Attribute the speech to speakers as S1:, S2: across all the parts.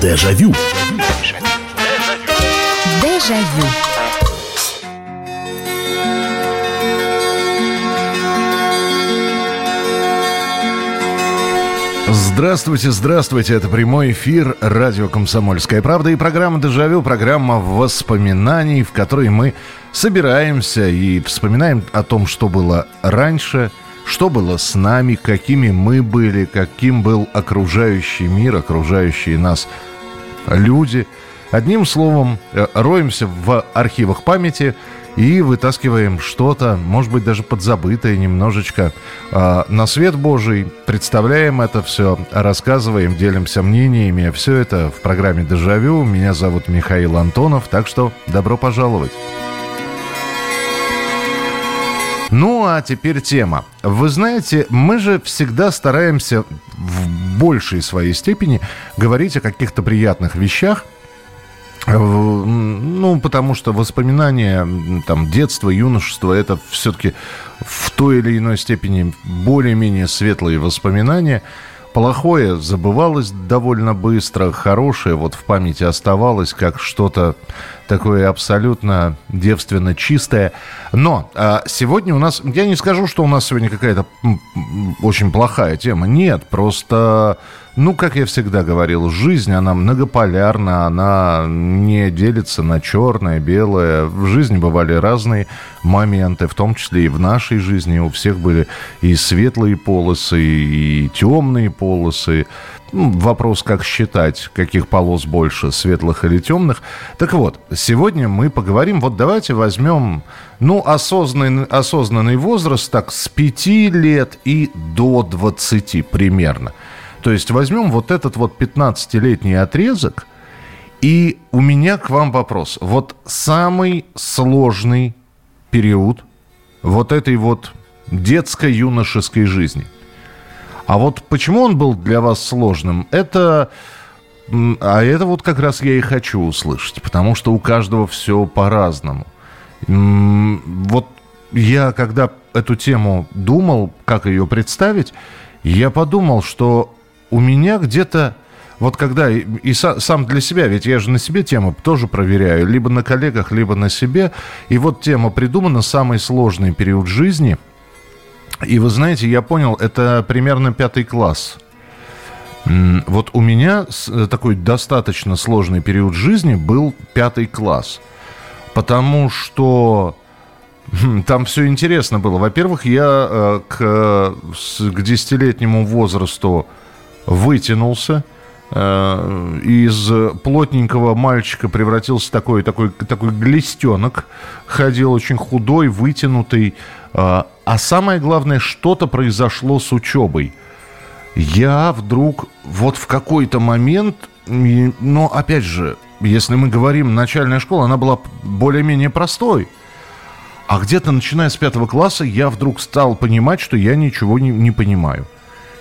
S1: Дежавю.
S2: Дежавю.
S1: Здравствуйте, здравствуйте. Это прямой эфир радио «Комсомольская правда» и программа «Дежавю», программа воспоминаний, в которой мы собираемся и вспоминаем о том, что было раньше, что было с нами, какими мы были, каким был окружающий мир, окружающие нас люди. Одним словом, э, роемся в архивах памяти – и вытаскиваем что-то, может быть, даже подзабытое немножечко э, на свет Божий. Представляем это все, рассказываем, делимся мнениями. Все это в программе «Дежавю». Меня зовут Михаил Антонов, так что добро пожаловать. Ну, а теперь тема. Вы знаете, мы же всегда стараемся в большей своей степени говорить о каких-то приятных вещах – Э, ну, потому что воспоминания там, детства, юношества, это все-таки в той или иной степени более-менее светлые воспоминания. Плохое забывалось довольно быстро, хорошее вот в памяти оставалось как что-то такое абсолютно девственно чистое. Но а, сегодня у нас, я не скажу, что у нас сегодня какая-то очень плохая тема. Нет, просто ну, как я всегда говорил, жизнь, она многополярна, она не делится на черное, белое. В жизни бывали разные моменты, в том числе и в нашей жизни. У всех были и светлые полосы, и темные полосы. Ну, вопрос, как считать, каких полос больше, светлых или темных. Так вот, сегодня мы поговорим, вот давайте возьмем, ну, осознанный, осознанный возраст, так, с 5 лет и до 20 примерно – то есть возьмем вот этот вот 15-летний отрезок, и у меня к вам вопрос. Вот самый сложный период вот этой вот детско-юношеской жизни. А вот почему он был для вас сложным, это... А это вот как раз я и хочу услышать, потому что у каждого все по-разному. Вот я, когда эту тему думал, как ее представить, я подумал, что у меня где-то вот когда и, сам для себя, ведь я же на себе тему тоже проверяю, либо на коллегах, либо на себе. И вот тема придумана самый сложный период жизни. И вы знаете, я понял, это примерно пятый класс. Вот у меня э, такой достаточно сложный период жизни был пятый класс. Потому что там все интересно было. Во-первых, я э, к, к десятилетнему возрасту вытянулся, э, из плотненького мальчика превратился такой, такой, такой глистенок, ходил очень худой, вытянутый. А самое главное, что-то произошло с учебой. Я вдруг вот в какой-то момент, но опять же, если мы говорим начальная школа, она была более-менее простой. А где-то начиная с пятого класса я вдруг стал понимать, что я ничего не, не понимаю.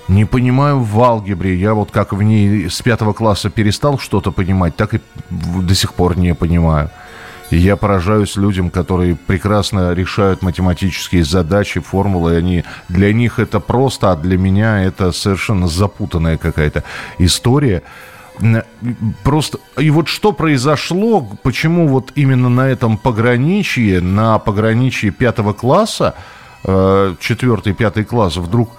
S1: Не понимаю в алгебре. Я вот как в ней с пятого класса перестал что-то понимать, так и до сих пор не понимаю. Я поражаюсь людям, которые прекрасно решают математические задачи, формулы. Они, для них это просто, а для меня это совершенно запутанная какая-то история. Просто, и вот что произошло, почему вот именно на этом пограничье, на пограничье пятого класса, э, четвертый, пятый класс, вдруг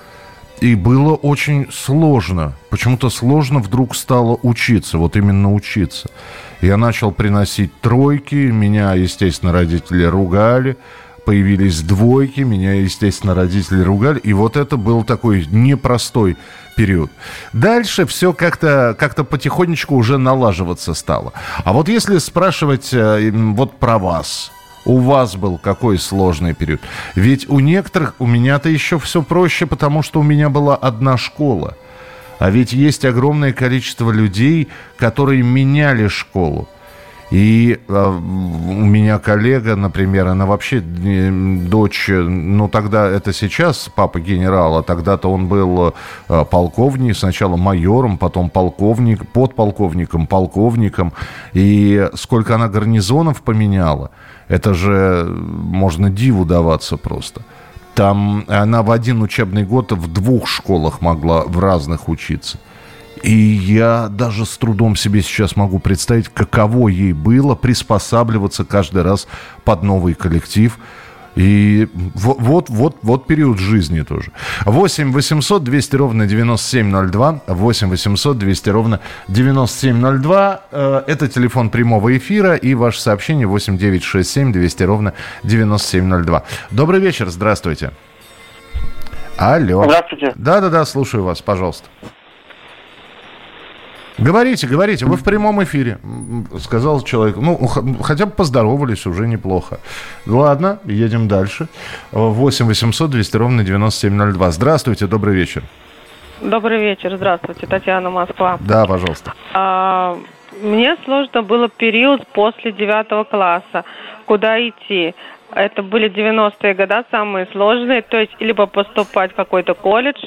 S1: и было очень сложно. Почему-то сложно вдруг стало учиться, вот именно учиться. Я начал приносить тройки, меня, естественно, родители ругали. Появились двойки, меня, естественно, родители ругали. И вот это был такой непростой период. Дальше все как-то как потихонечку уже налаживаться стало. А вот если спрашивать э, вот про вас, у вас был какой сложный период? Ведь у некоторых, у меня-то еще все проще, потому что у меня была одна школа. А ведь есть огромное количество людей, которые меняли школу. И э, у меня коллега, например, она вообще э, дочь, ну тогда это сейчас папа генерал, а тогда-то он был э, полковник, сначала майором, потом полковник, подполковником, полковником. И сколько она гарнизонов поменяла – это же можно диву даваться просто. Там она в один учебный год в двух школах могла в разных учиться. И я даже с трудом себе сейчас могу представить, каково ей было приспосабливаться каждый раз под новый коллектив. И вот, вот, вот период жизни тоже. 8 800 200 ровно 9702. 8 800 200 ровно 9702. Э, это телефон прямого эфира. И ваше сообщение 8 967 200 ровно 9702. Добрый вечер, здравствуйте. Алло.
S2: Здравствуйте.
S1: Да-да-да, слушаю вас, пожалуйста. Говорите, говорите, вы в прямом эфире, сказал человек. Ну, хотя бы поздоровались, уже неплохо. Ладно, едем дальше. 8 800 200 ровно 9702. Здравствуйте, добрый вечер.
S3: Добрый вечер, здравствуйте, Татьяна Москва.
S1: Да, пожалуйста.
S3: А, мне сложно было период после девятого класса, куда идти. Это были 90-е годы самые сложные, то есть либо поступать в какой-то колледж,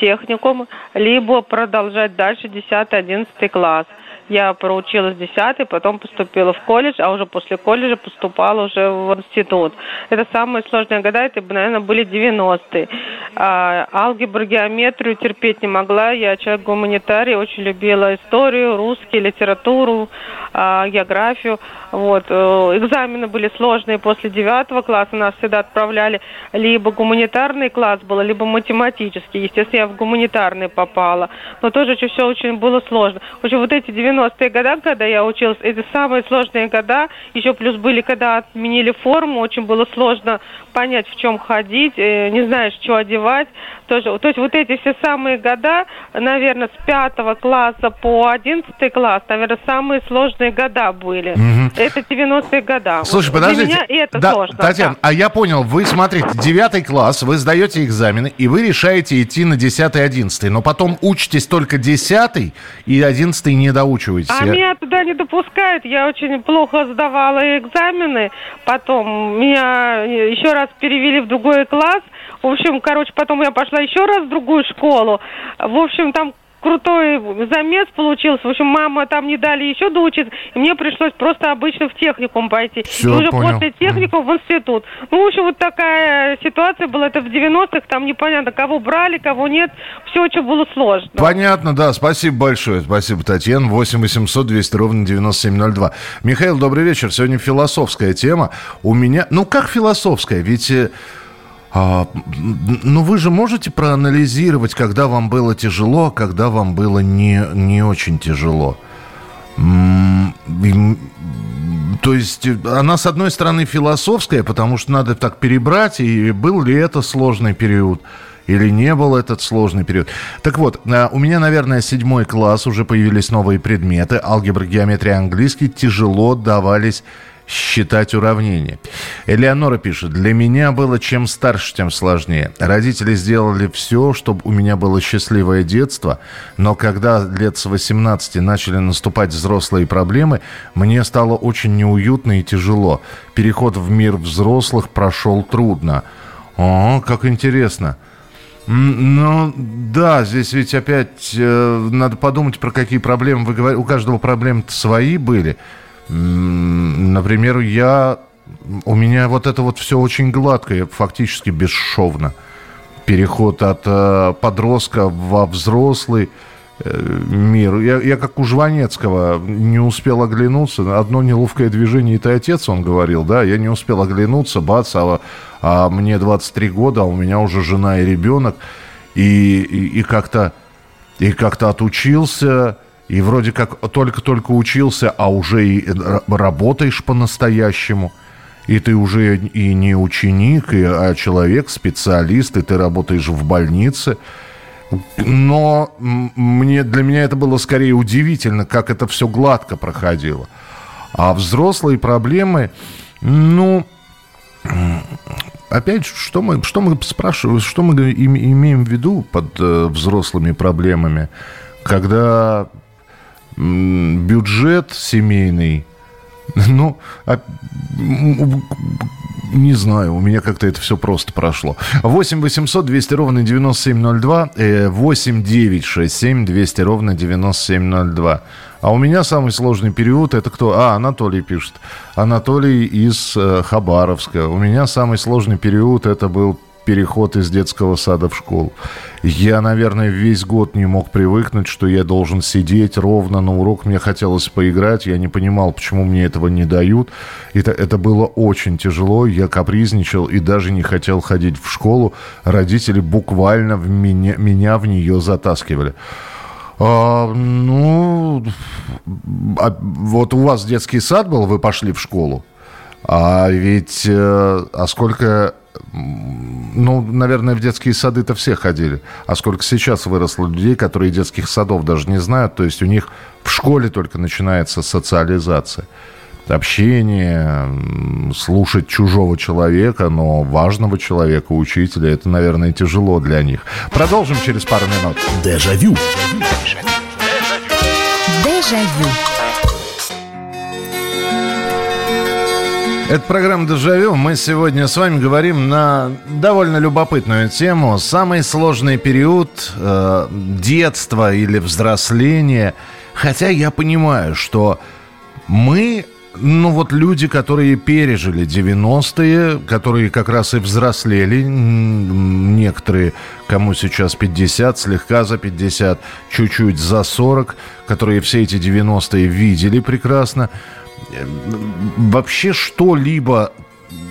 S3: техникум, либо продолжать дальше 10-11 класс. Я проучилась 10 потом поступила в колледж, а уже после колледжа поступала уже в институт. Это самые сложные года, это, наверное, были 90-е. А, алгебру, геометрию терпеть не могла. Я человек гуманитарий, очень любила историю, русский, литературу, а, географию. Вот. Э, экзамены были сложные после 9 класса. Нас всегда отправляли либо гуманитарный класс был, либо математический. Естественно, я в гуманитарный попала. Но тоже все очень было сложно. В общем, вот эти 90-е годы, когда я училась, это самые сложные года. Еще плюс были, когда отменили форму, очень было сложно понять, в чем ходить, э, не знаешь, что одевать. Тоже, то есть вот эти все самые года, наверное, с пятого класса по одиннадцатый класс, наверное, самые сложные года были. Угу. Это 90-е года.
S1: Слушай, подождите. Для меня это да, сложно. Татьяна, да. а я понял, вы смотрите, девятый класс, вы сдаете экзамены, и вы решаете идти на 10-11, но потом учитесь только 10 и 11 не доучиваетесь.
S3: А меня туда не допускают, я очень плохо сдавала экзамены, потом меня еще раз перевели в другой класс, в общем, короче, потом я пошла еще раз в другую школу. В общем, там крутой замес получился. В общем, мама там не дали еще доучиться, и мне пришлось просто обычно в техникум пойти.
S1: Все,
S3: и уже
S1: понял.
S3: после техникума в институт. Ну, в общем, вот такая ситуация была. Это в 90-х, там непонятно, кого брали, кого нет. Все очень было сложно.
S1: Понятно, да. Спасибо большое. Спасибо, Татьяна. 8 800 200 ровно 9702. Михаил, добрый вечер. Сегодня философская тема. У меня... Ну, как философская? Ведь э, а, ну, вы же можете проанализировать, когда вам было тяжело, а когда вам было не, не очень тяжело. То есть она, с одной стороны, философская, потому что надо так перебрать, и был ли это сложный период, или не был этот сложный период. Так вот, а, у меня, наверное, седьмой класс, уже появились новые предметы. Алгебра, геометрия, английский тяжело давались считать уравнения. Элеонора пишет, для меня было чем старше, тем сложнее. Родители сделали все, чтобы у меня было счастливое детство, но когда лет с 18 начали наступать взрослые проблемы, мне стало очень неуютно и тяжело. Переход в мир взрослых прошел трудно. О, как интересно. Ну, да, здесь ведь опять э, надо подумать, про какие проблемы вы говорите. У каждого проблемы свои были. Например, я... У меня вот это вот все очень гладко, фактически бесшовно. Переход от э, подростка во взрослый э, мир. Я, я как у Жванецкого не успел оглянуться. Одно неловкое движение, и ты отец, он говорил, да. Я не успел оглянуться, бац, а, а мне 23 года, а у меня уже жена и ребенок. И, и, и как-то и как-то отучился, и вроде как только-только учился, а уже и работаешь по-настоящему. И ты уже и не ученик, и, а человек, специалист, и ты работаешь в больнице. Но мне, для меня это было скорее удивительно, как это все гладко проходило. А взрослые проблемы, ну, опять, что мы, что мы спрашиваем, что мы имеем в виду под э, взрослыми проблемами, когда бюджет семейный, ну, а, не знаю, у меня как-то это все просто прошло. 8 800 200 ровно 9702, 8 9 6 7 200 ровно 9702. А у меня самый сложный период, это кто? А, Анатолий пишет. Анатолий из э, Хабаровска. У меня самый сложный период, это был переход из детского сада в школу. Я, наверное, весь год не мог привыкнуть, что я должен сидеть ровно на урок. Мне хотелось поиграть. Я не понимал, почему мне этого не дают. Это, это было очень тяжело. Я капризничал и даже не хотел ходить в школу. Родители буквально в меня, меня в нее затаскивали. А, ну, а, вот у вас детский сад был, вы пошли в школу. А ведь, э, а сколько ну, наверное, в детские сады-то все ходили. А сколько сейчас выросло людей, которые детских садов даже не знают. То есть у них в школе только начинается социализация. Общение, слушать чужого человека, но важного человека, учителя, это, наверное, тяжело для них. Продолжим через пару минут.
S2: Дежавю. Дежавю.
S1: Это программа «Дежавю». Мы сегодня с вами говорим на довольно любопытную тему. Самый сложный период э, детства или взросления. Хотя я понимаю, что мы ну вот люди, которые пережили 90-е, которые как раз и взрослели, некоторые, кому сейчас 50, слегка за 50, чуть-чуть за 40, которые все эти 90-е видели прекрасно, вообще что-либо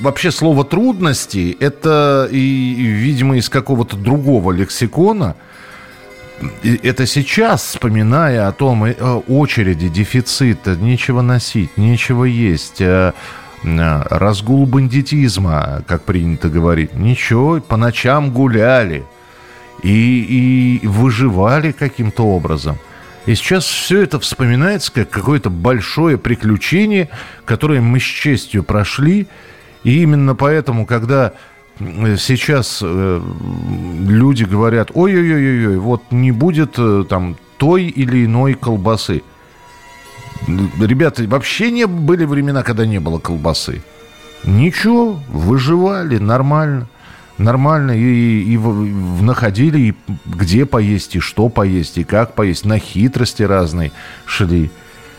S1: вообще слово трудности это и, видимо, из какого-то другого лексикона. Это сейчас, вспоминая о том э, очереди, дефицита, нечего носить, нечего есть, э, э, разгул бандитизма, как принято говорить. Ничего, по ночам гуляли и, и выживали каким-то образом – и сейчас все это вспоминается как какое-то большое приключение, которое мы с честью прошли. И именно поэтому, когда сейчас э, люди говорят, ой-ой-ой-ой, вот не будет э, там той или иной колбасы. Ребята, вообще не были времена, когда не было колбасы. Ничего, выживали нормально нормально и, и, и находили, и где поесть, и что поесть, и как поесть. На хитрости разные шли.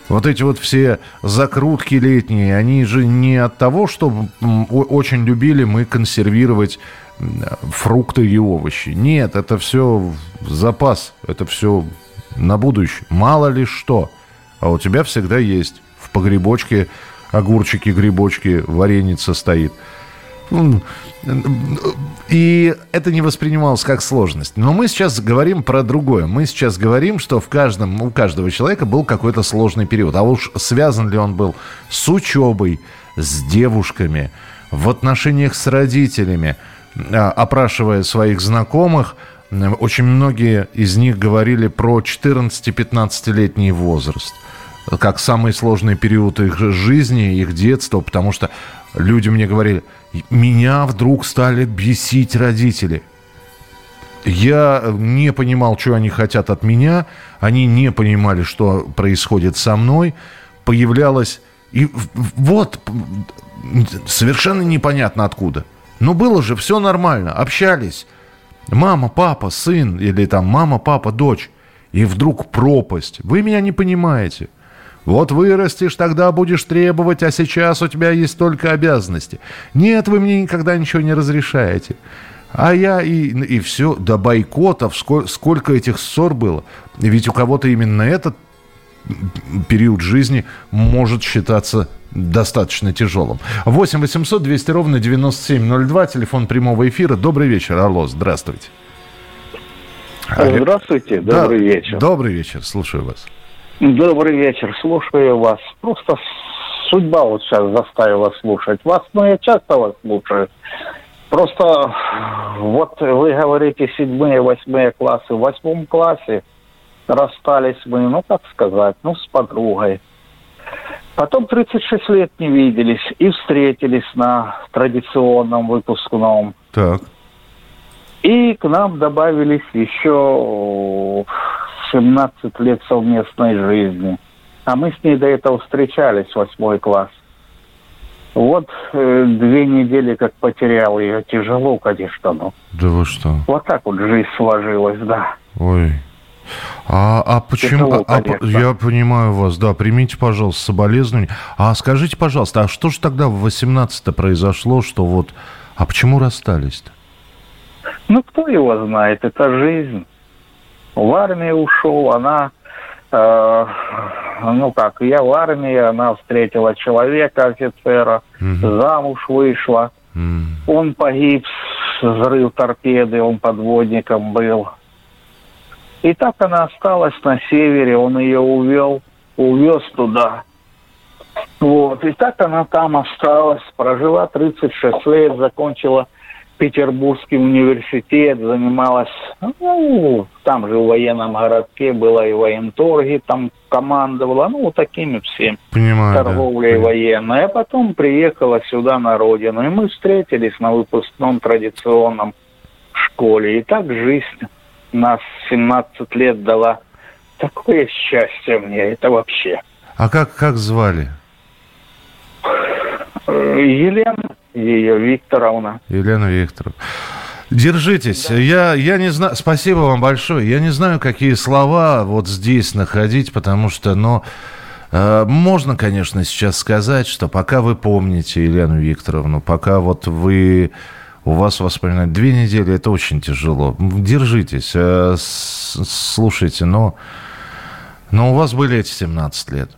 S1: Вот эти вот все закрутки летние, они же не от того, что очень любили мы консервировать фрукты и овощи. Нет, это все запас, это все на будущее. Мало ли что. А у тебя всегда есть в погребочке огурчики, грибочки, вареница стоит. И это не воспринималось как сложность. Но мы сейчас говорим про другое. Мы сейчас говорим, что в каждом, у каждого человека был какой-то сложный период. А уж связан ли он был с учебой, с девушками, в отношениях с родителями, а, опрашивая своих знакомых, очень многие из них говорили про 14-15-летний возраст как самый сложный период их жизни, их детства, потому что люди мне говорили, меня вдруг стали бесить родители. Я не понимал, что они хотят от меня. Они не понимали, что происходит со мной. Появлялось... И вот, совершенно непонятно откуда. Но было же все нормально. Общались. Мама, папа, сын. Или там мама, папа, дочь. И вдруг пропасть. Вы меня не понимаете. Вот вырастешь, тогда будешь требовать, а сейчас у тебя есть только обязанности. Нет, вы мне никогда ничего не разрешаете. А я и, и все, до бойкотов, сколько, сколько этих ссор было. Ведь у кого-то именно этот период жизни может считаться достаточно тяжелым. 8 800 200 ровно 9702, телефон прямого эфира. Добрый вечер, алло, здравствуйте.
S4: Здравствуйте, добрый да, вечер.
S1: Добрый вечер, слушаю вас.
S4: Добрый вечер, слушаю вас. Просто судьба вот сейчас заставила слушать вас, но я часто вас слушаю. Просто вот вы говорите седьмые, восьмые классы. В восьмом классе расстались мы, ну, как сказать, ну, с подругой. Потом 36 лет не виделись и встретились на традиционном выпускном.
S1: Так.
S4: И к нам добавились еще 17 лет совместной жизни. А мы с ней до этого встречались, восьмой класс. Вот э, две недели как потерял ее. Тяжело, конечно, но...
S1: Да вы что?
S4: Вот так вот жизнь сложилась, да.
S1: Ой. А, а почему? Тяжело, а, а, я понимаю вас, да. Примите, пожалуйста, соболезнования. А скажите, пожалуйста, а что же тогда в 18-то произошло, что вот... А почему расстались-то?
S4: Ну, кто его знает, это жизнь. В армию ушел, она, э, ну как, я в армии, она встретила человека, офицера, угу. замуж вышла. Угу. Он погиб, взрыв торпеды, он подводником был. И так она осталась на севере, он ее увел, увез туда. Вот, и так она там осталась, прожила 36 лет, закончила Петербургский университет, занималась, ну, там же в военном городке была и военторги, там командовала, ну, вот такими всем.
S1: Понимаю,
S4: торговлей да. военной. А потом приехала сюда на родину, и мы встретились на выпускном традиционном школе. И так жизнь нас 17 лет дала такое счастье мне, это вообще.
S1: А как, как звали?
S4: Елена ее Викторовна.
S1: Елена Викторовна. Держитесь. Да. Я, я не знаю. Спасибо вам большое. Я не знаю, какие слова вот здесь находить, потому что, но э, можно, конечно, сейчас сказать, что пока вы помните Елену Викторовну, пока вот вы у вас воспоминания две недели, это очень тяжело. Держитесь, э, слушайте, но, но у вас были эти 17 лет.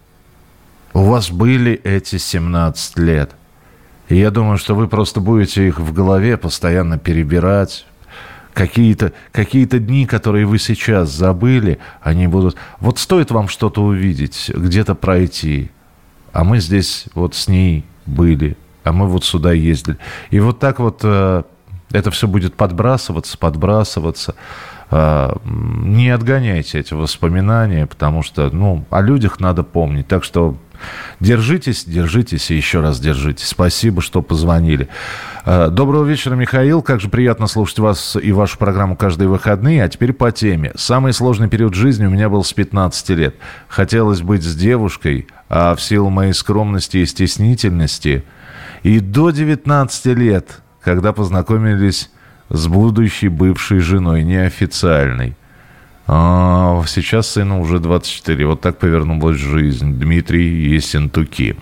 S1: У вас были эти 17 лет. И я думаю, что вы просто будете их в голове постоянно перебирать. Какие-то какие дни, которые вы сейчас забыли, они будут... Вот стоит вам что-то увидеть, где-то пройти. А мы здесь вот с ней были, а мы вот сюда ездили. И вот так вот э, это все будет подбрасываться, подбрасываться. Э, не отгоняйте эти воспоминания, потому что, ну, о людях надо помнить. Так что Держитесь, держитесь и еще раз держитесь. Спасибо, что позвонили. Э, доброго вечера, Михаил. Как же приятно слушать вас и вашу программу каждые выходные. А теперь по теме. Самый сложный период жизни у меня был с 15 лет. Хотелось быть с девушкой, а в силу моей скромности и стеснительности и до 19 лет, когда познакомились с будущей бывшей женой, неофициальной – а, сейчас сыну уже 24. Вот так повернулась жизнь. Дмитрий Ессентуки.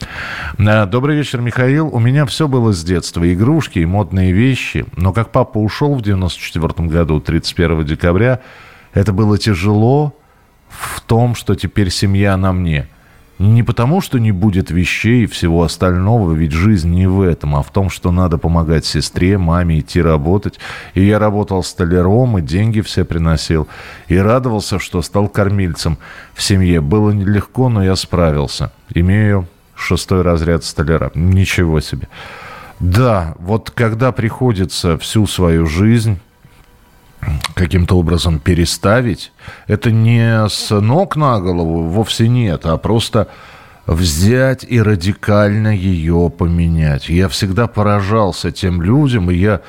S1: А, добрый вечер, Михаил. У меня все было с детства. Игрушки и модные вещи. Но как папа ушел в 94 году, 31 декабря, это было тяжело в том, что теперь семья на мне. Не потому, что не будет вещей и всего остального, ведь жизнь не в этом, а в том, что надо помогать сестре, маме идти работать. И я работал столяром, и деньги все приносил. И радовался, что стал кормильцем в семье. Было нелегко, но я справился. Имею шестой разряд столяра. Ничего себе. Да, вот когда приходится всю свою жизнь каким-то образом переставить. Это не с ног на голову, вовсе нет, а просто взять и радикально ее поменять. Я всегда поражался тем людям, и я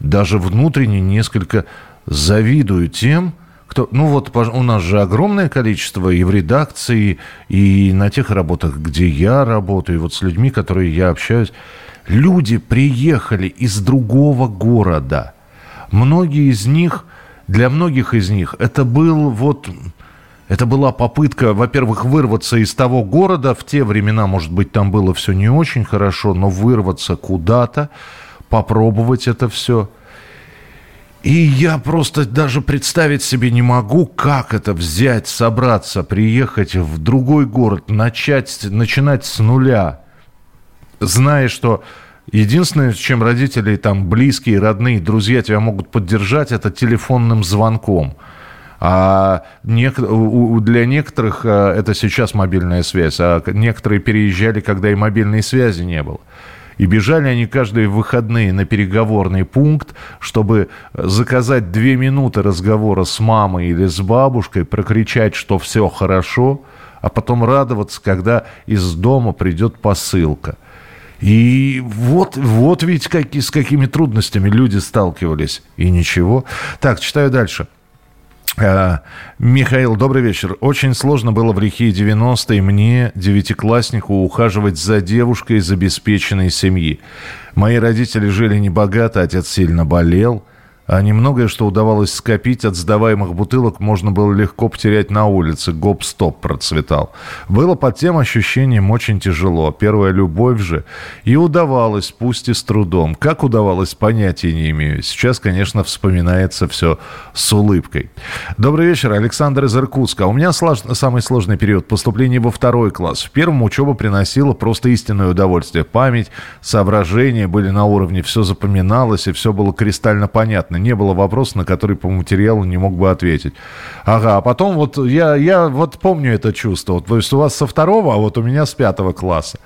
S1: даже внутренне несколько завидую тем, кто, ну вот у нас же огромное количество и в редакции, и на тех работах, где я работаю, и вот с людьми, которые я общаюсь. Люди приехали из другого города – многие из них, для многих из них это был вот... Это была попытка, во-первых, вырваться из того города. В те времена, может быть, там было все не очень хорошо, но вырваться куда-то, попробовать это все. И я просто даже представить себе не могу, как это взять, собраться, приехать в другой город, начать, начинать с нуля, зная, что Единственное, чем родители, там, близкие, родные, друзья тебя могут поддержать, это телефонным звонком. А для некоторых э, это сейчас мобильная связь, а некоторые переезжали, когда и мобильной связи не было. И бежали они каждые выходные на переговорный пункт, чтобы заказать две минуты разговора с мамой или с бабушкой, прокричать, что все хорошо, а потом радоваться, когда из дома придет посылка – и вот, вот ведь как, с какими трудностями люди сталкивались. И ничего. Так, читаю дальше. А, Михаил, добрый вечер. Очень сложно было в лихие 90-е мне, девятикласснику, ухаживать за девушкой из обеспеченной семьи. Мои родители жили небогато, отец сильно болел. А немногое, что удавалось скопить от сдаваемых бутылок, можно было легко потерять на улице. Гоп-стоп процветал. Было под тем ощущением очень тяжело. Первая любовь же. И удавалось, пусть и с трудом. Как удавалось, понятия не имею. Сейчас, конечно, вспоминается все с улыбкой. Добрый вечер, Александр из Иркутска. У меня слож... самый сложный период поступления во второй класс. В первом учеба приносила просто истинное удовольствие. Память, соображения были на уровне, все запоминалось и все было кристально понятно не было вопроса, на который по материалу не мог бы ответить. Ага, а потом вот я, я вот помню это чувство. Вот, то есть у вас со второго, а вот у меня с пятого класса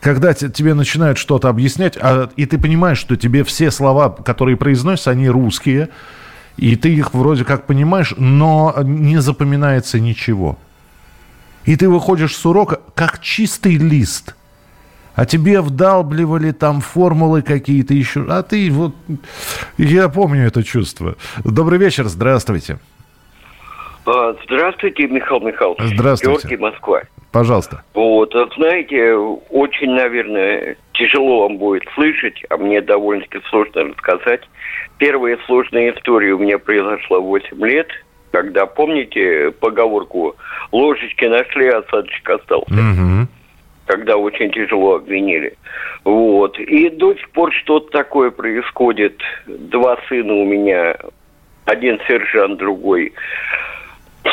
S1: когда тебе начинают что-то объяснять, а, и ты понимаешь, что тебе все слова, которые произносятся, они русские, и ты их вроде как понимаешь, но не запоминается ничего. И ты выходишь с урока как чистый лист – а тебе вдалбливали там формулы какие-то еще. А ты вот... Я помню это чувство. Добрый вечер, здравствуйте.
S2: А, здравствуйте, Михаил Михайлович.
S1: Здравствуйте.
S2: Георгий Москва.
S1: Пожалуйста.
S2: Вот, знаете, очень, наверное, тяжело вам будет слышать, а мне довольно-таки сложно рассказать. Первая сложная история у меня произошла 8 лет, когда, помните поговорку «ложечки нашли, осадочек остался». Угу когда очень тяжело обвинили. Вот. И до сих пор что-то такое происходит. Два сына у меня, один сержант, другой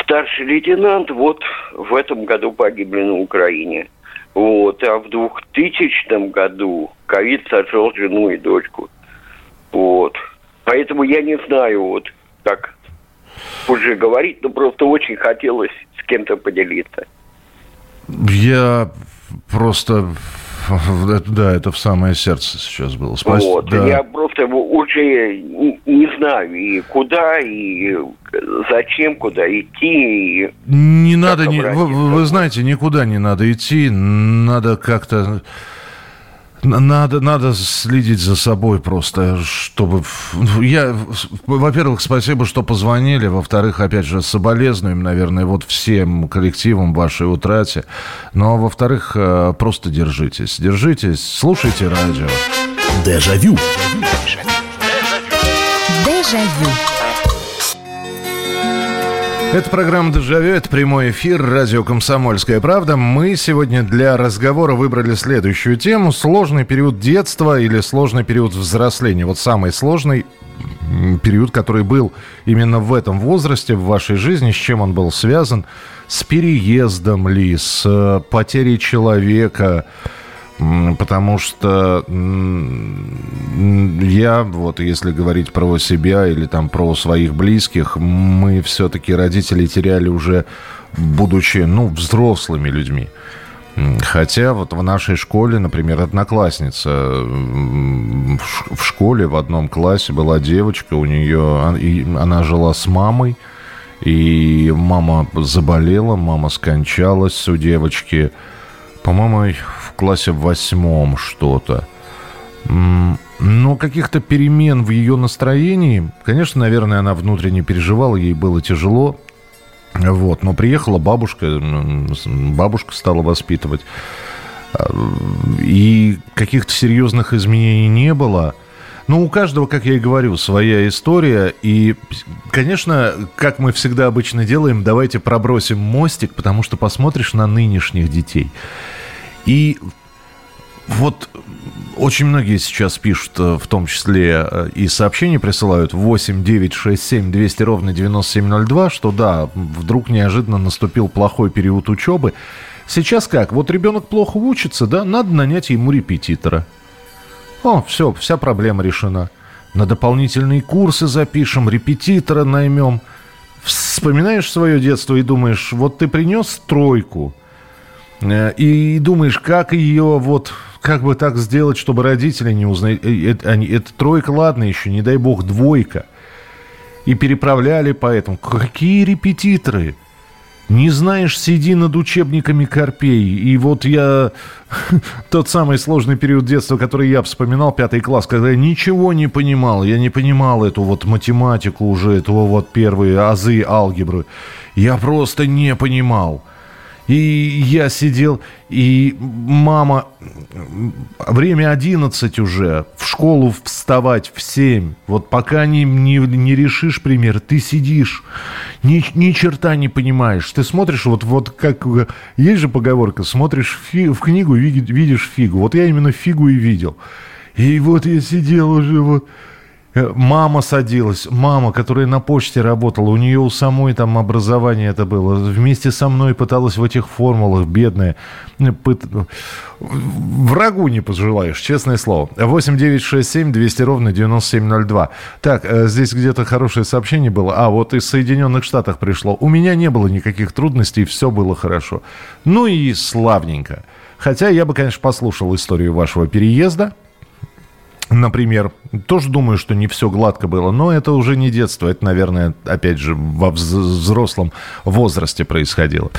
S2: старший лейтенант, вот в этом году погибли на Украине. Вот. А в 2000 году ковид сожжал жену и дочку. Вот. Поэтому я не знаю, вот как уже говорить, но просто очень хотелось с кем-то поделиться.
S1: Я просто да, это в самое сердце сейчас было.
S2: Спасибо. Вот, да. я просто уже не, не знаю, и куда, и зачем, куда идти. И
S1: не надо, не, вы, вы знаете, никуда не надо идти, надо как-то надо, надо следить за собой просто, чтобы... Я, во-первых, спасибо, что позвонили. Во-вторых, опять же, соболезнуем, наверное, вот всем коллективам вашей утрате. Ну, а во-вторых, э, просто держитесь. Держитесь, слушайте радио.
S5: Дежавю. Дежавю.
S1: Это программа «Дежавю», это прямой эфир, радио «Комсомольская правда». Мы сегодня для разговора выбрали следующую тему. Сложный период детства или сложный период взросления. Вот самый сложный период, который был именно в этом возрасте, в вашей жизни, с чем он был связан, с переездом ли, с э, потерей человека, Потому что я, вот если говорить про себя или там про своих близких, мы все-таки родителей теряли уже, будучи, ну, взрослыми людьми. Хотя вот в нашей школе, например, одноклассница в школе в одном классе была девочка, у нее она жила с мамой, и мама заболела, мама скончалась у девочки. По-моему, классе в восьмом что-то. Но каких-то перемен в ее настроении, конечно, наверное, она внутренне переживала, ей было тяжело. Вот, но приехала бабушка, бабушка стала воспитывать. А, и каких-то серьезных изменений не было. Но у каждого, как я и говорю, своя история. И, конечно, как мы всегда обычно делаем, давайте пробросим мостик, потому что посмотришь на нынешних детей – и вот очень многие сейчас пишут, э, в том числе э, и сообщения присылают 8 9 6 7 200 ровно 9702, что да, вдруг неожиданно наступил плохой период учебы. Сейчас как? Вот ребенок плохо учится, да, надо нанять ему репетитора. О, все, вся проблема решена. На дополнительные курсы запишем, репетитора наймем. Вспоминаешь свое детство и думаешь, вот ты принес тройку, и думаешь, как ее вот, как бы так сделать, чтобы родители не узнали. Э, это, они, это тройка, ладно еще, не дай бог, двойка. И переправляли поэтому. Какие репетиторы? Не знаешь, сиди над учебниками Корпей. И вот я... Тот самый сложный период детства, который я вспоминал, пятый класс, когда я ничего не понимал. Я не понимал эту вот математику уже, этого вот первые азы алгебры. Я просто не понимал. И я сидел, и мама, время 11 уже, в школу вставать в 7. Вот пока не, не, не решишь пример, ты сидишь, ни, ни черта не понимаешь. Ты смотришь, вот, вот как, есть же поговорка, смотришь фи, в книгу, видишь, фигу. Вот я именно фигу и видел. И вот я сидел уже вот мама садилась, мама, которая на почте работала, у нее у самой там образование это было, вместе со мной пыталась в этих формулах, бедная. Пыт... Врагу не пожелаешь, честное слово. 8 9 6 7 200 ровно 9702. Так, э, здесь где-то хорошее сообщение было. А, вот из Соединенных Штатов пришло. У меня не было никаких трудностей, все было хорошо. Ну и славненько. Хотя я бы, конечно, послушал историю вашего переезда например. Тоже думаю, что не все гладко было, но это уже не детство, это, наверное, опять же, во взрослом возрасте происходило.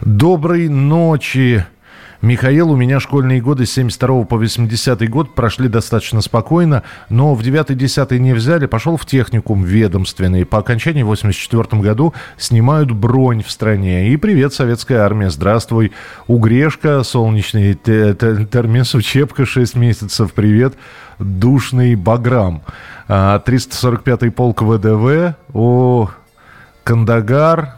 S1: Доброй ночи. Михаил, у меня школьные годы с 72 по 80 год прошли достаточно спокойно, но в 9-10 не взяли, пошел в техникум ведомственный. По окончании в 84 году снимают бронь в стране. И привет, советская армия, здравствуй. Угрешка, солнечный терминс, учебка 6 месяцев, привет душный Баграм. 345-й а, полк ВДВ, о, Кандагар.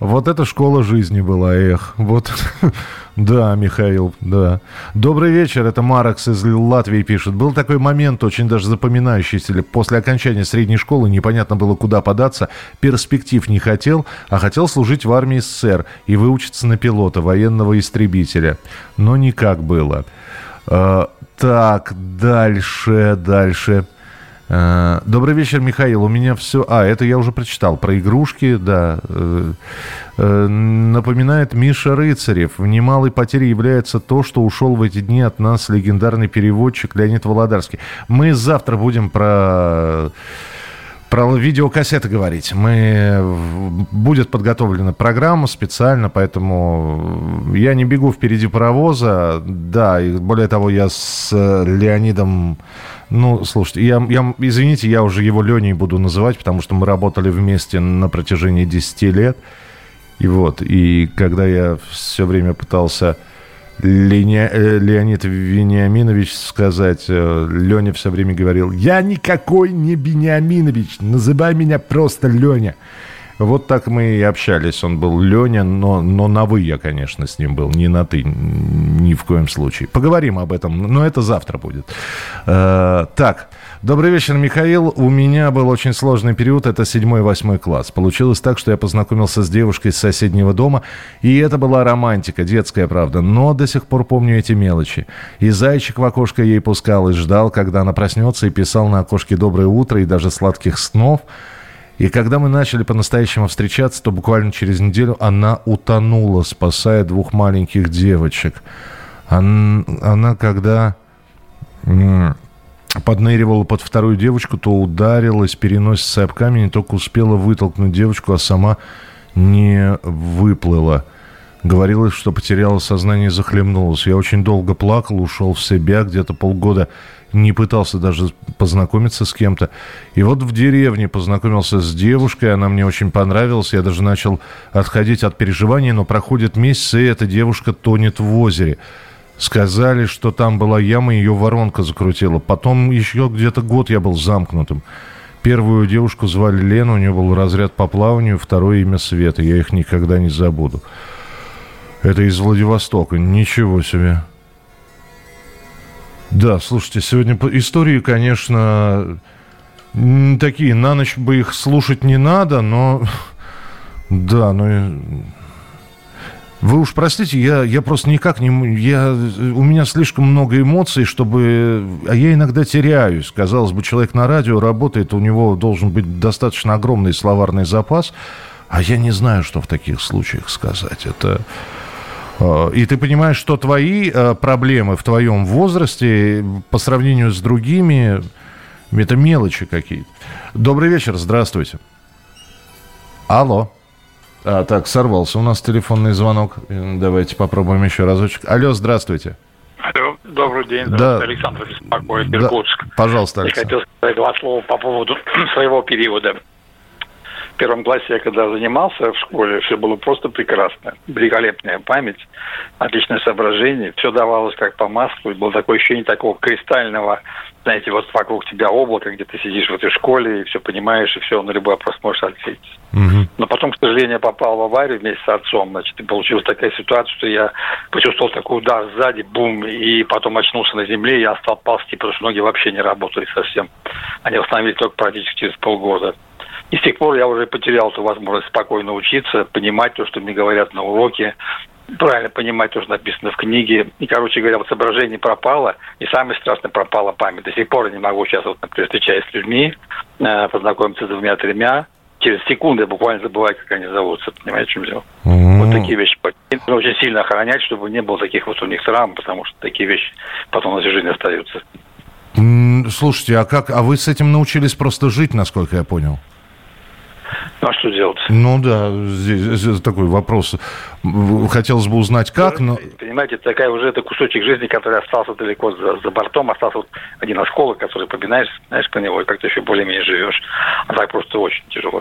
S1: Вот это школа жизни была, эх. Вот, да, Михаил, да. Добрый вечер, это Маракс из Латвии пишет. Был такой момент, очень даже запоминающийся. После окончания средней школы непонятно было, куда податься. Перспектив не хотел, а хотел служить в армии СССР и выучиться на пилота, военного истребителя. Но никак было. А, так, дальше, дальше. Э, добрый вечер, Михаил. У меня все... А, это я уже прочитал. Про игрушки, да. Э, э, напоминает Миша Рыцарев. В немалой потере является то, что ушел в эти дни от нас легендарный переводчик Леонид Володарский. Мы завтра будем про про видеокассеты говорить. Мы... Будет подготовлена программа специально, поэтому я не бегу впереди паровоза. Да, и более того, я с Леонидом... Ну, слушайте, я, я, извините, я уже его Леней буду называть, потому что мы работали вместе на протяжении 10 лет. И вот, и когда я все время пытался Леня, э, Леонид Вениаминович сказать. Э, Леня все время говорил, я никакой не Вениаминович, называй меня просто Леня. Вот так мы и общались. Он был Леня, но, но на «вы» я, конечно, с ним был, не на «ты», ни в коем случае. Поговорим об этом, но это завтра будет. Э, так, Добрый вечер, Михаил. У меня был очень сложный период, это седьмой-восьмой класс. Получилось так, что я познакомился с девушкой из соседнего дома, и это была романтика, детская правда, но до сих пор помню эти мелочи. И зайчик в окошко ей пускал и ждал, когда она проснется, и писал на окошке «Доброе утро» и даже «Сладких снов». И когда мы начали по-настоящему встречаться, то буквально через неделю она утонула, спасая двух маленьких девочек. Она, она когда подныривала под вторую девочку, то ударилась переносицей об камень, и только успела вытолкнуть девочку, а сама не выплыла. Говорилось, что потеряла сознание и захлебнулась. Я очень долго плакал, ушел в себя, где-то полгода не пытался даже познакомиться с кем-то. И вот в деревне познакомился с девушкой, она мне очень понравилась. Я даже начал отходить от переживаний, но проходит месяц, и эта девушка тонет в озере. Сказали, что там была яма, ее воронка закрутила. Потом еще где-то год я был замкнутым. Первую девушку звали Лена, у нее был разряд по плаванию, второе имя Света. Я их никогда не забуду. Это из Владивостока. Ничего себе. Да, слушайте, сегодня истории, конечно, такие, на ночь бы их слушать не надо, но... Да, но вы уж простите, я, я просто никак не... Я, у меня слишком много эмоций, чтобы... А я иногда теряюсь. Казалось бы, человек на радио работает, у него должен быть достаточно огромный словарный запас, а я не знаю, что в таких случаях сказать. Это... А, и ты понимаешь, что твои а, проблемы в твоем возрасте по сравнению с другими, это мелочи какие-то. Добрый вечер, здравствуйте. Алло. А, так, сорвался у нас телефонный звонок. Давайте попробуем еще разочек. Алло, здравствуйте.
S6: Алло, добрый день. Да. Александр беспокоит, Иркутск.
S1: Да. Пожалуйста,
S6: Александр. Я хотел сказать два слова по поводу своего периода. Первом классе я когда занимался в школе, все было просто прекрасно. Великолепная память, отличное соображение, все давалось как по маслу, и было такое ощущение такого кристального, знаете, вот вокруг тебя облако, где ты сидишь в этой школе, и все понимаешь, и все, на любой вопрос можешь ответить. Угу. Но потом, к сожалению, я попал в аварию вместе с отцом, значит, и получилась такая ситуация, что я почувствовал такой удар сзади, бум, и потом очнулся на земле, и я стал ползти, потому что ноги вообще не работали совсем. Они восстановились только практически через полгода. И с тех пор я уже потерял эту возможность спокойно учиться, понимать то, что мне говорят на уроке, правильно понимать то, что написано в книге. И, короче говоря, вот соображение пропало, и самое страшное пропала память. До сих пор я не могу сейчас, вот, например, встречаясь с людьми, э, познакомиться с двумя-тремя, через секунды я буквально забываю, как они зовутся. Понимаете, в чем дело? Mm-hmm. Вот такие вещи нужно очень сильно охранять, чтобы не было таких вот у них травм, потому что такие вещи потом на всю жизнь остаются.
S1: Слушайте, а как, а вы с этим научились просто жить, насколько я понял?
S6: Ну, а что делать?
S1: Ну да, здесь, здесь такой вопрос. Хотелось бы узнать, как, но...
S6: Понимаете, такая уже это кусочек жизни, который остался далеко за, за бортом, остался вот один осколок, который побегаешь, знаешь, по него, и как-то еще более-менее живешь. А так просто очень тяжело.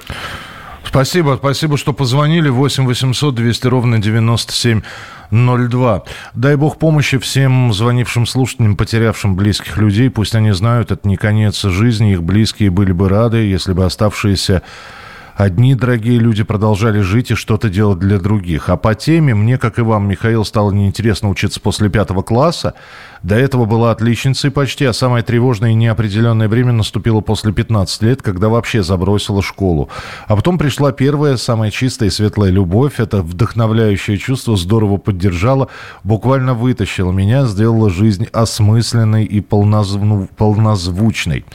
S1: Спасибо, спасибо, что позвонили. 8 800 200 ровно 9702. Дай бог помощи всем звонившим слушателям, потерявшим близких людей. Пусть они знают, это не конец жизни. Их близкие были бы рады, если бы оставшиеся Одни дорогие люди продолжали жить и что-то делать для других. А по теме мне, как и вам, Михаил, стало неинтересно учиться после пятого класса. До этого была отличницей почти, а самое тревожное и неопределенное время наступило после 15 лет, когда вообще забросила школу. А потом пришла первая, самая чистая и светлая любовь. Это вдохновляющее чувство здорово поддержало, буквально вытащило меня, сделало жизнь осмысленной и полнозвучной.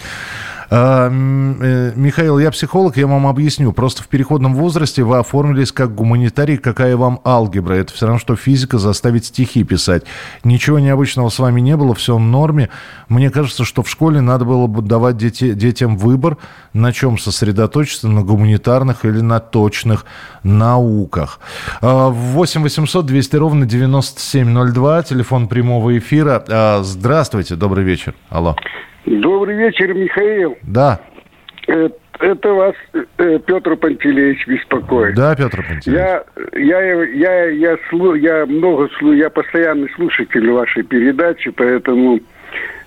S1: Э, Михаил, я психолог, я вам объясню. Просто в переходном возрасте вы оформились как гуманитарий, какая вам алгебра. Это все равно, что физика заставить стихи писать. Ничего необычного с вами не было, все в норме. Мне кажется, что в школе надо было бы давать дети, детям выбор, на чем сосредоточиться, на гуманитарных или на точных науках. 8 800 200 ровно 9702, телефон прямого эфира. А, здравствуйте, добрый вечер. Алло.
S7: Добрый вечер, Михаил.
S1: Да.
S7: Это, вас э, Петр Пантелеевич беспокоит.
S1: Да, Петр Пантелеевич.
S7: Я, я, я, я, слу, я много слу, я постоянный слушатель вашей передачи, поэтому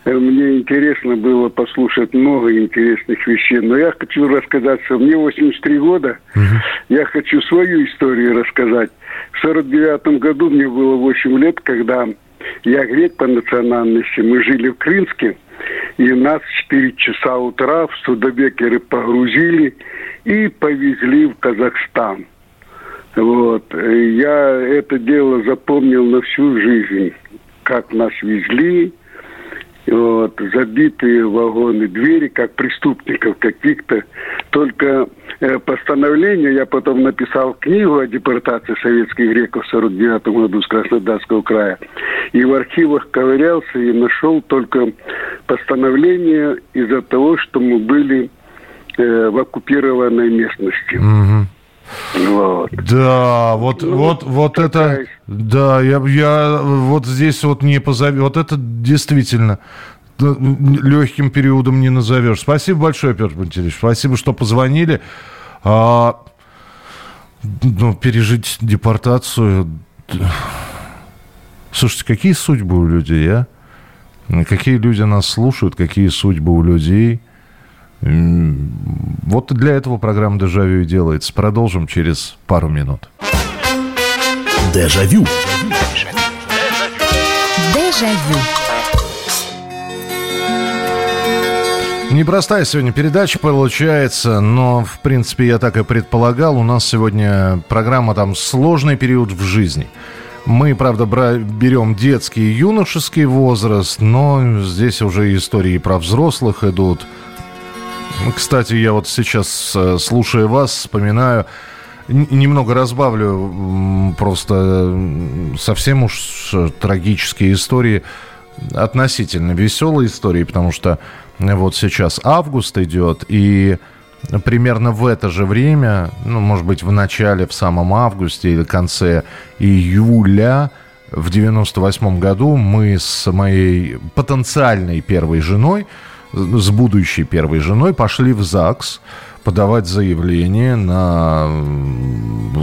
S7: э, мне интересно было послушать много интересных вещей. Но я хочу рассказать, что мне 83 года. Угу. Я хочу свою историю рассказать. В 49 году мне было 8 лет, когда я грек по национальности. Мы жили в Крымске. И нас в 4 часа утра в Судобекеры погрузили и повезли в Казахстан. Вот. Я это дело запомнил на всю жизнь. Как нас везли, вот, забитые вагоны, двери, как преступников каких-то. Только э, постановление, я потом написал книгу о депортации советских греков в 49 году с Краснодарского края. И в архивах ковырялся и нашел только постановление из-за того, что мы были э, в оккупированной местности.
S1: Угу. Вот. Да, вот, ну, вот, вот это, да, я, я вот здесь вот не позови, вот это действительно легким периодом не назовешь. Спасибо большое, Петр Пантелеевич, спасибо, что позвонили. А, ну, пережить депортацию. Слушайте, какие судьбы у людей, а? Какие люди нас слушают, какие судьбы у людей – вот для этого программа «Дежавю» и делается. Продолжим через пару минут.
S5: Дежавю.
S1: Дежавю. Непростая сегодня передача получается, но, в принципе, я так и предполагал. У нас сегодня программа там «Сложный период в жизни». Мы, правда, берем детский и юношеский возраст, но здесь уже истории про взрослых идут – кстати, я вот сейчас, э, слушая вас, вспоминаю, немного разбавлю просто совсем уж трагические истории, относительно веселые истории, потому что вот сейчас август идет, и примерно в это же время, ну, может быть, в начале, в самом августе или конце июля в 98 году мы с моей потенциальной первой женой с будущей первой женой пошли в ЗАГС, подавать заявление на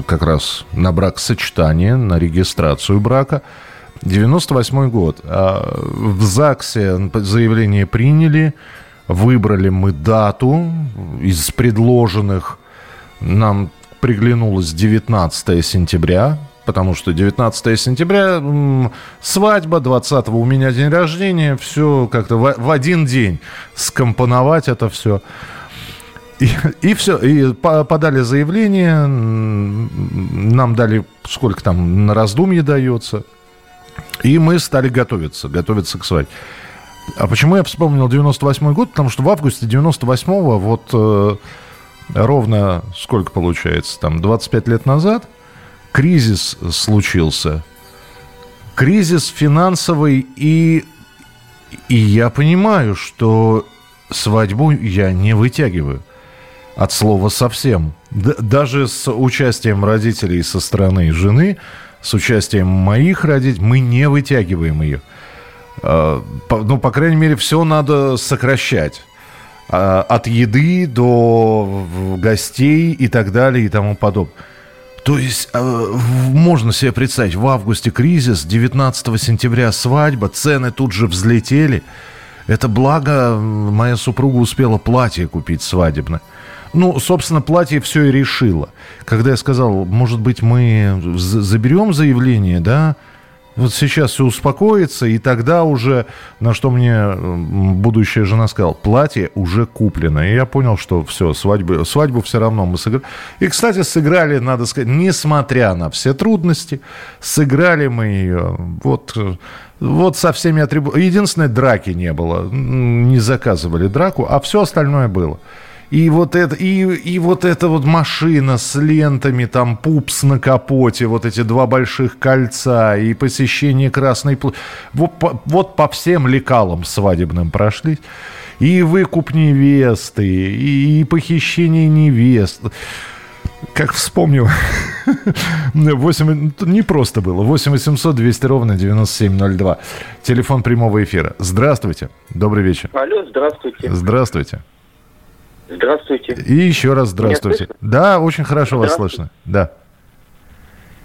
S1: как раз на брак сочетание, на регистрацию брака. 98 год. А в ЗАГСе заявление приняли, выбрали мы дату из предложенных. Нам приглянулось 19 сентября, потому что 19 сентября свадьба, 20 у меня день рождения, все как-то в, один день скомпоновать это все. И, и все, и подали заявление, нам дали, сколько там на раздумье дается, и мы стали готовиться, готовиться к свадьбе. А почему я вспомнил 98 год? Потому что в августе 98-го, вот э, ровно сколько получается, там 25 лет назад, кризис случился. Кризис финансовый, и, и я понимаю, что свадьбу я не вытягиваю. От слова совсем. Д- даже с участием родителей со стороны жены, с участием моих родителей, мы не вытягиваем ее. А, ну, по крайней мере, все надо сокращать. А, от еды до гостей и так далее и тому подобное. То есть э, можно себе представить, в августе кризис, 19 сентября свадьба, цены тут же взлетели. Это благо моя супруга успела платье купить свадебное. Ну, собственно, платье все и решило. Когда я сказал, может быть, мы заберем заявление, да, вот сейчас все успокоится, и тогда уже, на что мне будущая жена сказала, платье уже куплено. И я понял, что все, свадьбу, свадьбу все равно мы сыграли. И, кстати, сыграли, надо сказать, несмотря на все трудности, сыграли мы ее. Вот, вот со всеми атрибутами. Единственной драки не было. Не заказывали драку, а все остальное было. И вот это, и, и вот эта вот машина с лентами, там пупс на капоте, вот эти два больших кольца, и посещение Красной площади. Вот, по, вот по всем лекалам свадебным прошли. И выкуп невесты, и, и похищение невест. Как вспомнил, 8, не просто было. 8 800 200 ровно 9702. Телефон прямого эфира. Здравствуйте. Добрый вечер.
S8: Алло, здравствуйте.
S1: Здравствуйте.
S8: Здравствуйте.
S1: И еще раз здравствуйте. Да, очень хорошо вас слышно. Да.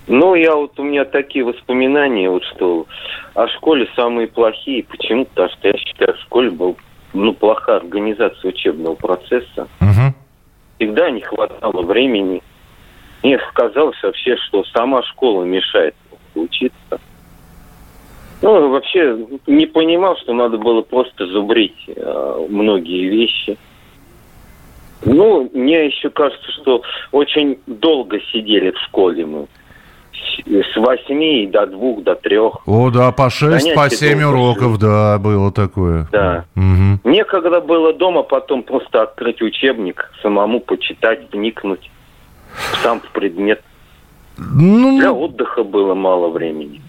S8: Ну, я вот, у меня такие воспоминания, вот что о школе самые плохие. Почему? Потому что я считаю, в школе был, ну, плохая организация учебного процесса.
S1: Угу.
S8: Всегда не хватало времени. Мне казалось вообще, что сама школа мешает учиться. Ну, вообще не понимал, что надо было просто зубрить э, многие вещи. Ну, мне еще кажется, что очень долго сидели в школе мы. С восьми до двух, до трех.
S1: О, да, по шесть, по семь уроков, шли. да, было такое.
S8: Да.
S1: Угу.
S8: Мне когда было дома, потом просто открыть учебник, самому почитать, вникнуть сам в предмет.
S1: Ну,
S8: Для отдыха было мало времени.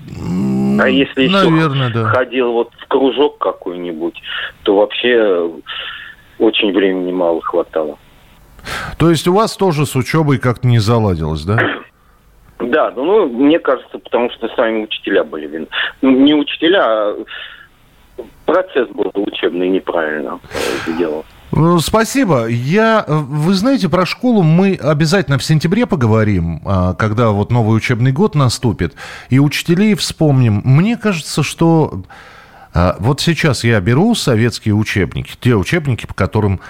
S8: А если
S1: наверное,
S8: еще
S1: да.
S8: ходил вот в кружок какой-нибудь, то вообще очень времени мало хватало.
S1: То есть у вас тоже с учебой как-то не заладилось, да?
S8: Да, ну, мне кажется, потому что сами учителя были виноваты. Ну, не учителя, а процесс был учебный неправильно сделал.
S1: Ну, спасибо. Я, вы знаете, про школу мы обязательно в сентябре поговорим, а, когда вот новый учебный год наступит, и учителей вспомним. Мне кажется, что вот сейчас я беру советские учебники, те учебники, по которым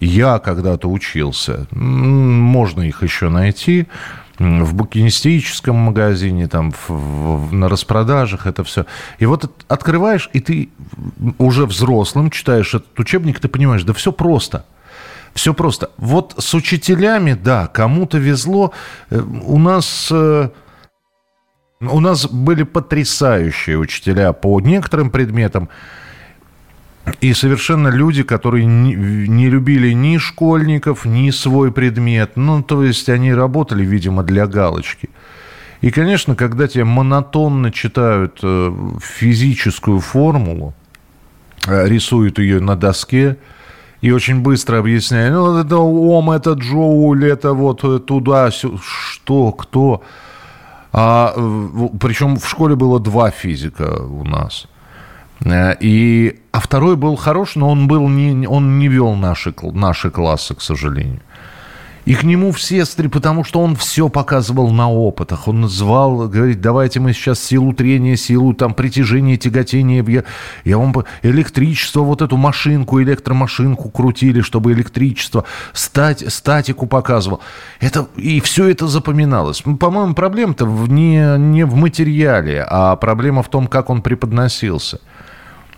S1: я когда-то учился. Можно их еще найти в букинистическом магазине, там, в, в, на распродажах это все. И вот открываешь, и ты уже взрослым читаешь этот учебник, ты понимаешь, да все просто. Все просто. Вот с учителями, да, кому-то везло. Э, у нас... Э, у нас были потрясающие учителя по некоторым предметам. И совершенно люди, которые не, любили ни школьников, ни свой предмет. Ну, то есть они работали, видимо, для галочки. И, конечно, когда тебе монотонно читают э, физическую формулу, э, рисуют ее на доске, и очень быстро объясняют, ну, это ом, это джоуль, это вот туда, что, кто. А, причем в школе было два физика у нас – Э, и, а второй был хорош, но он, был не, он не вел наши, наши классы, к сожалению. И к нему все, потому что он все показывал на опытах. Он называл, говорит, давайте мы сейчас силу трения, силу там притяжения, тяготения. Я, я вам электричество, вот эту машинку, электромашинку крутили, чтобы электричество, стать, статику показывал. Это, и все это запоминалось. По-моему, проблема-то не, не в материале, а проблема в том, как он преподносился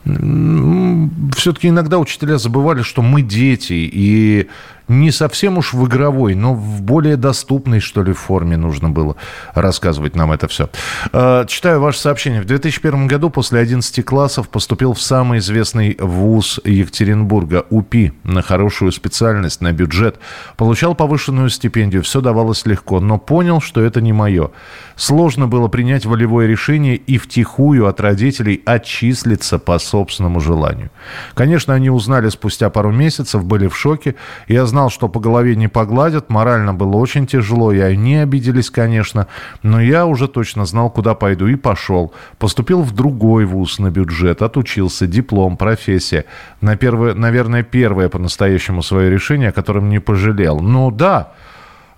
S1: все-таки иногда учителя забывали, что мы дети, и не совсем уж в игровой, но в более доступной, что ли, форме нужно было рассказывать нам это все. А, читаю ваше сообщение. В 2001 году после 11 классов поступил в самый известный вуз Екатеринбурга, УПИ, на хорошую специальность, на бюджет. Получал повышенную стипендию, все давалось легко, но понял, что это не мое. Сложно было принять волевое решение и втихую от родителей отчислиться по собственному желанию. Конечно, они узнали спустя пару месяцев, были в шоке. Я знал, знал, что по голове не погладят, морально было очень тяжело, и они обиделись, конечно, но я уже точно знал, куда пойду, и пошел. Поступил в другой вуз на бюджет, отучился, диплом, профессия. На первое, наверное, первое по-настоящему свое решение, о котором не пожалел. Ну да,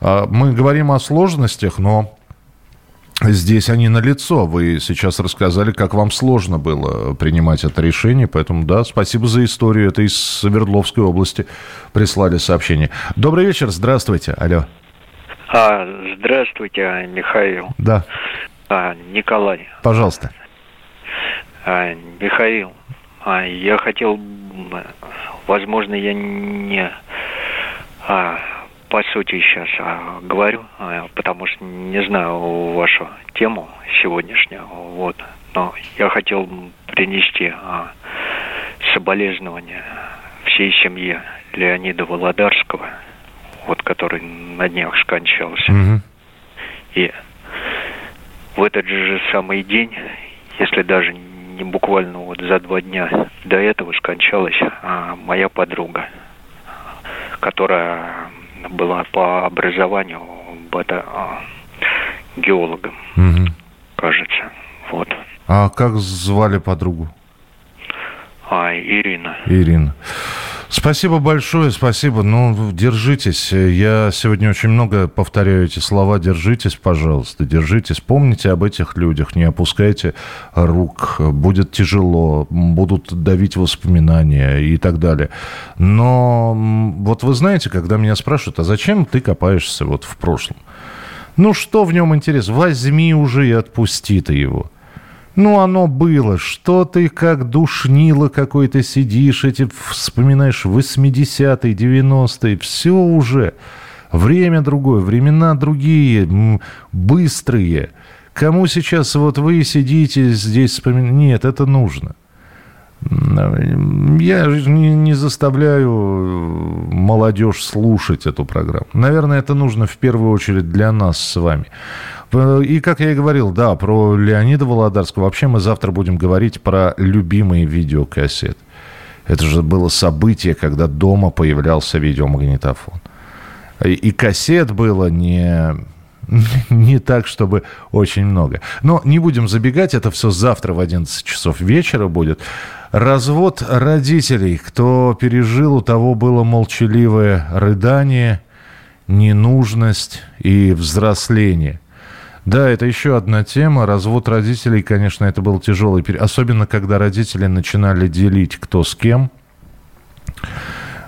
S1: а, мы говорим о сложностях, но Здесь они на лицо. Вы сейчас рассказали, как вам сложно было принимать это решение. Поэтому, да, спасибо за историю. Это из Свердловской области прислали сообщение. Добрый вечер, здравствуйте. Алло.
S9: А, здравствуйте, Михаил.
S1: Да.
S9: А, Николай.
S1: Пожалуйста.
S9: А, Михаил, а, я хотел, возможно, я не а, по сути сейчас а, говорю, а, потому что не знаю вашу тему сегодняшнюю, вот. Но я хотел принести а, соболезнования всей семье Леонида Володарского, вот который на днях скончался.
S1: Угу.
S9: И в этот же самый день, если даже не буквально вот за два дня до этого скончалась а, моя подруга, которая была по образованию это, а, геологом,
S1: угу.
S9: кажется. Вот.
S1: А как звали подругу?
S9: А, Ирина.
S1: Ирина. Спасибо большое, спасибо. Ну, держитесь. Я сегодня очень много повторяю эти слова. Держитесь, пожалуйста, держитесь. Помните об этих людях, не опускайте рук. Будет тяжело, будут давить воспоминания и так далее. Но вот вы знаете, когда меня спрашивают, а зачем ты копаешься вот в прошлом? Ну, что в нем интересно? Возьми уже и отпусти ты его. Ну, оно было. Что ты как душнило какой-то сидишь, эти вспоминаешь 80-е, 90-е, все уже. Время другое, времена другие, быстрые. Кому сейчас вот вы сидите здесь вспоминаете? Нет, это нужно. Я не, не заставляю молодежь слушать эту программу. Наверное, это нужно в первую очередь для нас с вами. И, как я и говорил, да, про Леонида Володарского. Вообще мы завтра будем говорить про любимые видеокассеты. Это же было событие, когда дома появлялся видеомагнитофон. И кассет было не, не так, чтобы очень много. Но не будем забегать, это все завтра в 11 часов вечера будет. Развод родителей. Кто пережил, у того было молчаливое рыдание, ненужность и взросление. Да, это еще одна тема. Развод родителей, конечно, это был тяжелый период. Особенно, когда родители начинали делить, кто с кем.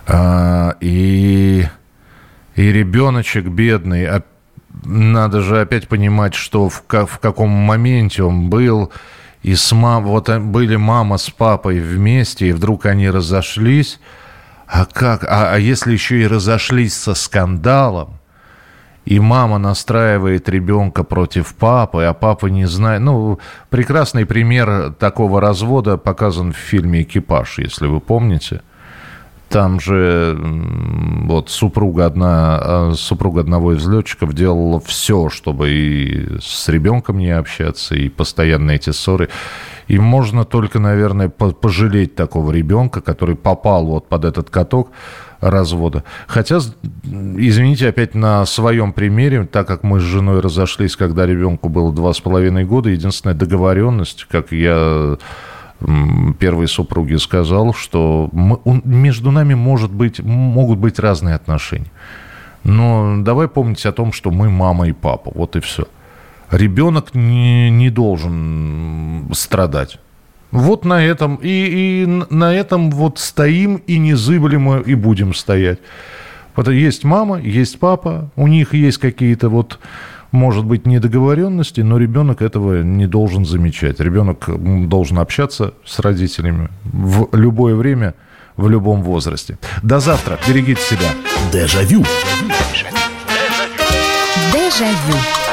S1: А, и, и ребеночек бедный, а, надо же опять понимать, что в, в каком моменте он был. И с мам, вот э, были мама с папой вместе, и вдруг они разошлись. А как? А, а если еще и разошлись со скандалом? И мама настраивает ребенка против папы, а папа не знает. Ну, прекрасный пример такого развода показан в фильме «Экипаж», если вы помните. Там же вот супруга, одна, а, супруга одного из летчиков делала все, чтобы и с ребенком не общаться, и постоянно эти ссоры. И можно только, наверное, пожалеть такого ребенка, который попал вот под этот каток развода. Хотя, извините, опять на своем примере, так как мы с женой разошлись, когда ребенку было два с половиной года, единственная договоренность, как я первой супруге сказал, что мы, между нами может быть, могут быть разные отношения. Но давай помнить о том, что мы мама и папа. Вот и все. Ребенок не, не должен страдать. Вот на этом и, и на этом вот стоим и не зыблем и будем стоять. Вот есть мама, есть папа, у них есть какие-то вот, может быть, недоговоренности, но ребенок этого не должен замечать. Ребенок должен общаться с родителями в любое время, в любом возрасте. До завтра. Берегите себя.
S5: Дежавю. Дежавю.